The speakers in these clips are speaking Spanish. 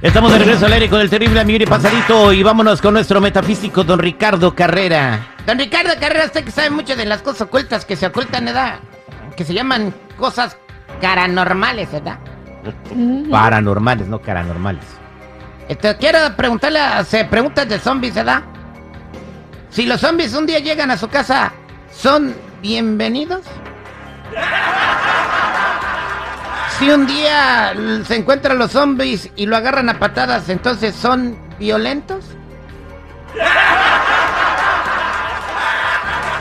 Estamos de regreso al aire con el terrible amigo y pasadito y vámonos con nuestro metafísico don Ricardo Carrera. Don Ricardo Carrera, usted que sabe mucho de las cosas ocultas que se ocultan, ¿verdad? Que se llaman cosas paranormales, ¿verdad? Paranormales, no paranormales. Este, quiero preguntarle, se preguntas de zombies, ¿verdad? Si los zombies un día llegan a su casa, ¿son bienvenidos? Si un día se encuentran los zombies y lo agarran a patadas, entonces ¿son violentos?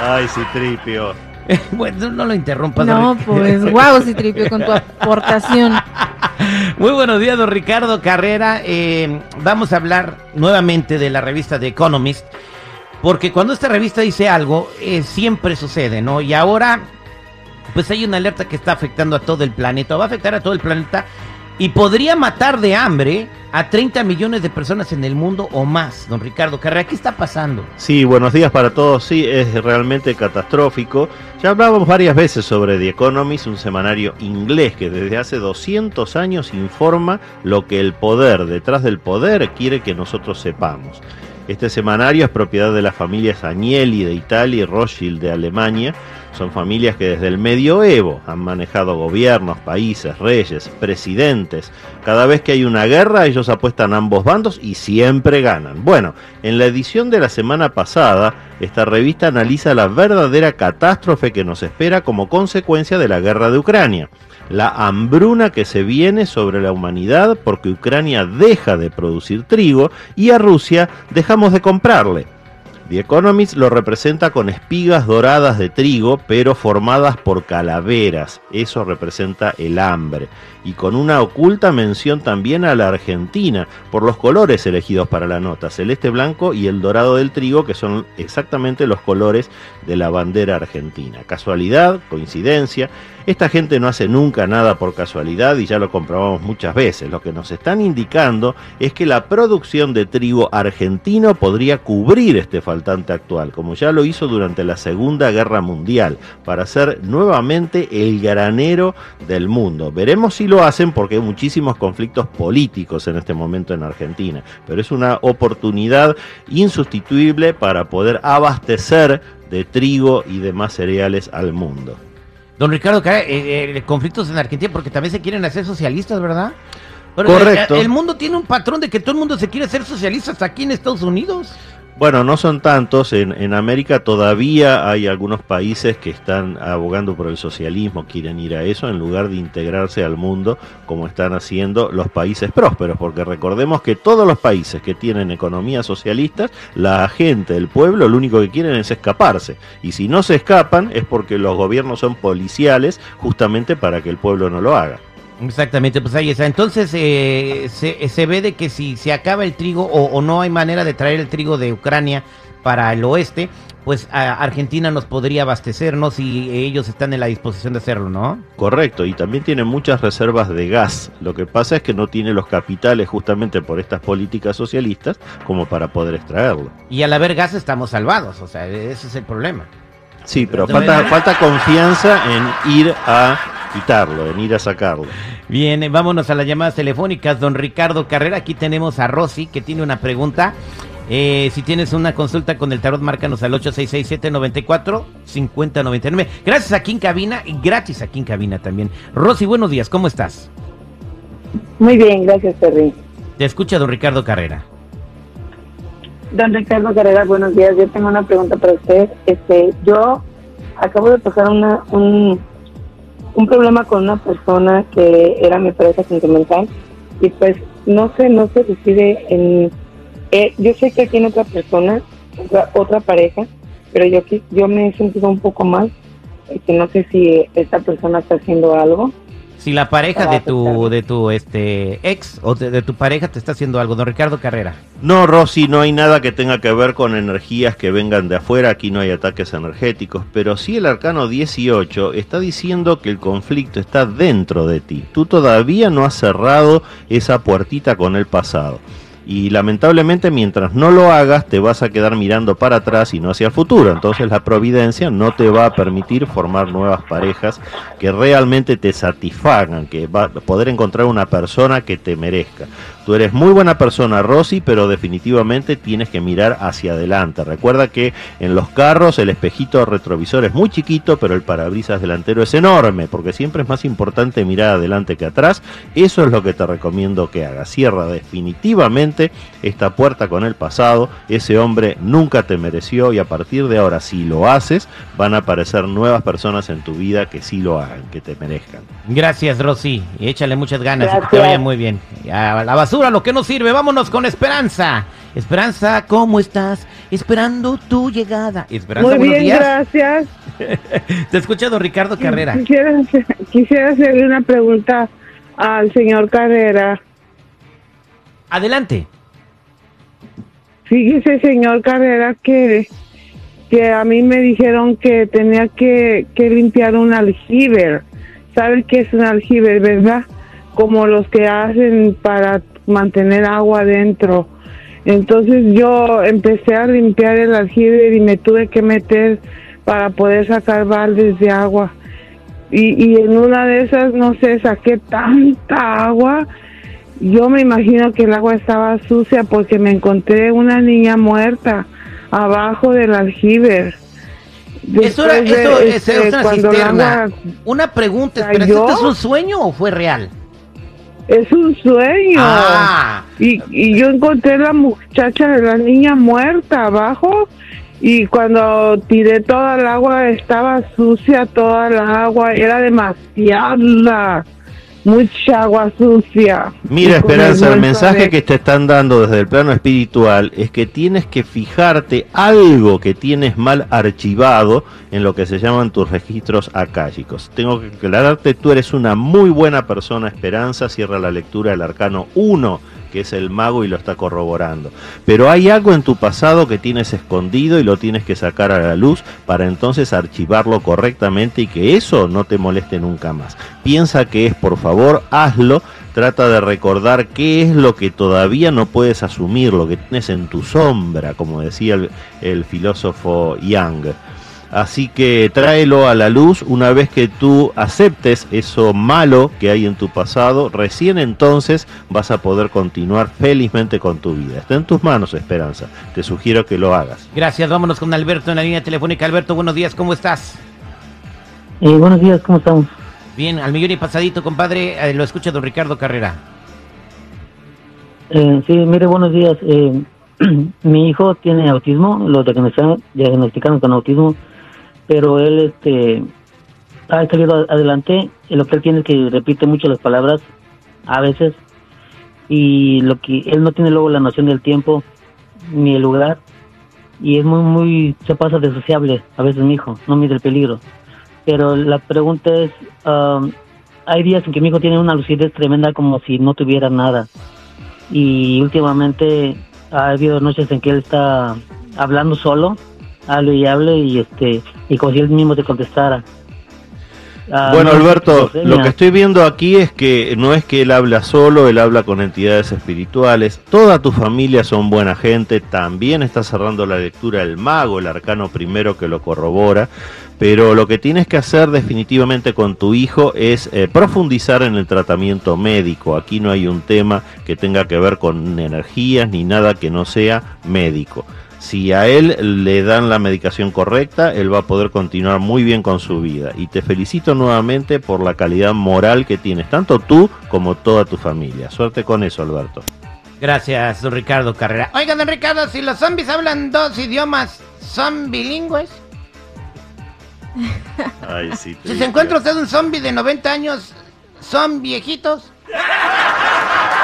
Ay, Citripio. bueno, no lo interrumpas. No, pues, wow, Citripio, con tu aportación. Muy buenos días, don Ricardo Carrera. Eh, vamos a hablar nuevamente de la revista The Economist, porque cuando esta revista dice algo, eh, siempre sucede, ¿no? Y ahora pues hay una alerta que está afectando a todo el planeta, va a afectar a todo el planeta y podría matar de hambre a 30 millones de personas en el mundo o más. Don Ricardo Carrera, ¿qué está pasando? Sí, buenos días para todos. Sí, es realmente catastrófico. Ya hablábamos varias veces sobre The Economist, un semanario inglés que desde hace 200 años informa lo que el poder detrás del poder quiere que nosotros sepamos. Este semanario es propiedad de las familias Agnelli de Italia y Rothschild de Alemania. Son familias que desde el medioevo han manejado gobiernos, países, reyes, presidentes. Cada vez que hay una guerra ellos apuestan a ambos bandos y siempre ganan. Bueno, en la edición de la semana pasada, esta revista analiza la verdadera catástrofe que nos espera como consecuencia de la guerra de Ucrania la hambruna que se viene sobre la humanidad porque Ucrania deja de producir trigo y a Rusia dejamos de comprarle. The Economist lo representa con espigas doradas de trigo, pero formadas por calaveras. Eso representa el hambre. Y con una oculta mención también a la Argentina, por los colores elegidos para la nota, celeste blanco y el dorado del trigo, que son exactamente los colores de la bandera argentina. Casualidad, coincidencia, esta gente no hace nunca nada por casualidad y ya lo comprobamos muchas veces. Lo que nos están indicando es que la producción de trigo argentino podría cubrir este faltante actual, como ya lo hizo durante la Segunda Guerra Mundial, para ser nuevamente el granero del mundo. Veremos si lo hacen porque hay muchísimos conflictos políticos en este momento en Argentina, pero es una oportunidad insustituible para poder abastecer de trigo y demás cereales al mundo. Don Ricardo, eh, eh, conflictos en Argentina porque también se quieren hacer socialistas, ¿verdad? Correcto. el, mundo tiene un patrón de que todo el mundo se quiere hacer socialistas aquí en Estados Unidos. Bueno, no son tantos. En, América todavía hay algunos países que están abogando por el socialismo, quieren ir a eso en lugar de integrarse al mundo como están haciendo los países prósperos. Porque recordemos que todos los países que tienen economías socialistas, la gente, el pueblo, lo único que quieren es escaparse. Y si no se escapan es porque los gobiernos son policiales justamente para que el pueblo no lo haga. Exactamente, pues ahí está. Entonces eh, se, ve de que si se acaba el trigo o, no hay manera de traer el trigo de Ucrania para el oeste, pues Argentina nos podría abastecer, ¿no? Si ellos están en la disposición de hacerlo, ¿no? Correcto, y también tiene muchas reservas de gas. Lo que pasa es que no tiene los capitales justamente por estas políticas socialistas como para poder extraerlo. Y al haber gas estamos salvados, o sea, ese es el problema. Sí, pero falta, falta confianza en ir a quitarlo, en ir a sacarlo. Bien, vámonos a las llamadas telefónicas. Don Ricardo Carrera, aquí tenemos a Rosy que tiene una pregunta. Eh, si tienes una consulta con el tarot, márcanos al 866-794-5099. Gracias aquí en cabina y gratis aquí en cabina también. Rosy, buenos días, ¿cómo estás? Muy bien, gracias, Terry. Te escucha don Ricardo Carrera. Don Ricardo Carrera, buenos días. Yo tengo una pregunta para usted. Este, yo acabo de pasar una, un, un problema con una persona que era mi pareja sentimental y pues no sé, no se decide en... Eh, yo sé que tiene otra persona, otra, pareja, pero yo, yo me he sentido un poco mal, que no sé si esta persona está haciendo algo si la pareja de tu de tu este ex o de, tu pareja te está haciendo algo, don Ricardo Carrera. No, Rosy, no hay nada que tenga que ver con energías que vengan de afuera, aquí no hay ataques energéticos, pero sí el arcano 18 está diciendo que el conflicto está dentro de ti. Tú todavía no has cerrado esa puertita con el pasado. Y lamentablemente mientras no lo hagas te vas a quedar mirando para atrás y no hacia el futuro. Entonces la providencia no te va a permitir formar nuevas parejas que realmente te satisfagan, que va a poder encontrar una persona que te merezca. Tú eres muy buena persona, Rosy, pero definitivamente tienes que mirar hacia adelante. Recuerda que en los carros el espejito retrovisor es muy chiquito, pero el parabrisas delantero es enorme, porque siempre es más importante mirar adelante que atrás. Eso es lo que te recomiendo que hagas. Cierra definitivamente esta puerta con el pasado. Ese hombre nunca te mereció y a partir de ahora, si lo haces, van a aparecer nuevas personas en tu vida que sí lo hagan, que te merezcan. Gracias, Rosy. Y échale muchas ganas y que te Gracias. vaya muy bien. A la basura, lo que no sirve. Vámonos con Esperanza. Esperanza, ¿cómo estás? Esperando tu llegada. Esperanza, Muy buenos bien, días. gracias. Te escucha don Ricardo Carrera. Quisiera hacerle una pregunta al señor Carrera. Adelante. Fíjese, señor Carrera, que, que a mí me dijeron que tenía que, que limpiar un aljibe. ¿Sabe qué es un aljibe, verdad? Como los que hacen para mantener agua dentro. Entonces yo empecé a limpiar el aljibe y me tuve que meter para poder sacar baldes de agua. Y, y en una de esas, no sé, saqué tanta agua. Yo me imagino que el agua estaba sucia porque me encontré una niña muerta abajo del aljibe. Eso, era, de, eso es- este, cuando el cisterna. agua- Una pregunta, Esperanza, cayó. ¿esto es un sueño o fue real? Es un sueño. Ah, Y, y yo encontré la muchacha de la niña muerta abajo y cuando tiré toda el agua estaba sucia toda la agua, era demasiada, mucha agua sucia. Mira, Esperanza, el mensaje de- que te están dando desde el plano espiritual es que tienes que fijarte algo que tienes mal archivado en lo que se llaman tus registros akáshicos. Tengo que aclararte, tú eres una muy buena persona, Esperanza, cierra la lectura del arcano 1 que es el mago y lo está corroborando. Pero hay algo en tu pasado que tienes escondido y lo tienes que sacar a la luz para entonces archivarlo correctamente y que eso no te moleste nunca más. Piensa que es, por favor, hazlo. Trata de recordar qué es lo que todavía no puedes asumir, lo que tienes en tu sombra, como decía el, filósofo Young. Así que tráelo a la luz una vez que tú aceptes eso malo que hay en tu pasado, recién entonces vas a poder continuar felizmente con tu vida. Está en tus manos, Esperanza. Te sugiero que lo hagas. gracias. Vámonos con Alberto en la línea telefónica. Alberto, buenos días, ¿cómo estás? Eh, buenos días, ¿cómo estamos? Bien, al millón y pasadito, compadre. eh, lo escucha don Ricardo Carrera. Eh, sí, mire, buenos días. Eh, mi hijo tiene autismo, lo diagnosticaron, diagnosticaron con autismo, pero él este, ha salido adelante. Lo que él tiene es que repite mucho las palabras a veces y lo que él no tiene luego la noción del tiempo ni el lugar y es muy, muy, se pasa de sociable a veces mi hijo, no mide el peligro. Pero la pregunta es, um, hay días en que mi hijo tiene una lucidez tremenda como si no tuviera nada. Y últimamente ha habido noches en que él está hablando solo, hable y hable y este y como si él mismo te contestara. Ah, Bueno, no, Alberto, lo que estoy viendo aquí es que no es que él habla solo, él habla con entidades espirituales. Toda tu familia son buena gente. También está cerrando la lectura el mago, el arcano primero que lo corrobora. Pero lo que tienes que hacer definitivamente con tu hijo es eh, profundizar en el tratamiento médico. Aquí no hay un tema que tenga que ver con energías ni nada que no sea médico. Si a él le dan la medicación correcta, él va a poder continuar muy bien con su vida. Y te felicito nuevamente por la calidad moral que tienes, tanto tú como toda tu familia. Suerte con eso, Alberto. Gracias, don Ricardo Carrera. Oiga, don Ricardo, si los zombies hablan dos idiomas, ¿son bilingües? Ay, sí, Si se encuentra usted un zombie de 90 años, ¿son viejitos?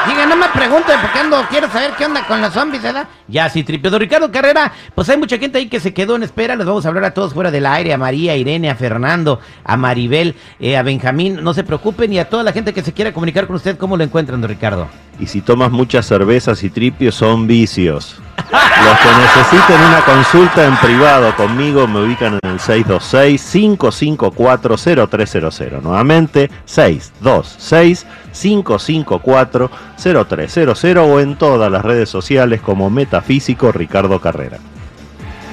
Diga, no me pregunte porque ando, quiero saber qué onda con los zombies, ¿verdad? Ya, sí, tripio. Don Ricardo Carrera, pues hay mucha gente ahí que se quedó en espera. Les vamos a hablar a todos fuera del aire, a María, a Irene, a Fernando, a Maribel, eh, a Benjamín. No se preocupen y a toda la gente que se quiera comunicar con usted, ¿cómo lo encuentran, don Ricardo? Y si tomas muchas cervezas y tripios, son vicios. Los que necesiten una consulta en privado conmigo me ubican en el 626-554-0300. Nuevamente, 626-554-0300 o en todas las redes sociales como Metafísico Ricardo Carrera.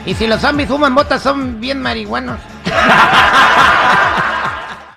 Y si los zombies fuman botas son bien marihuanos.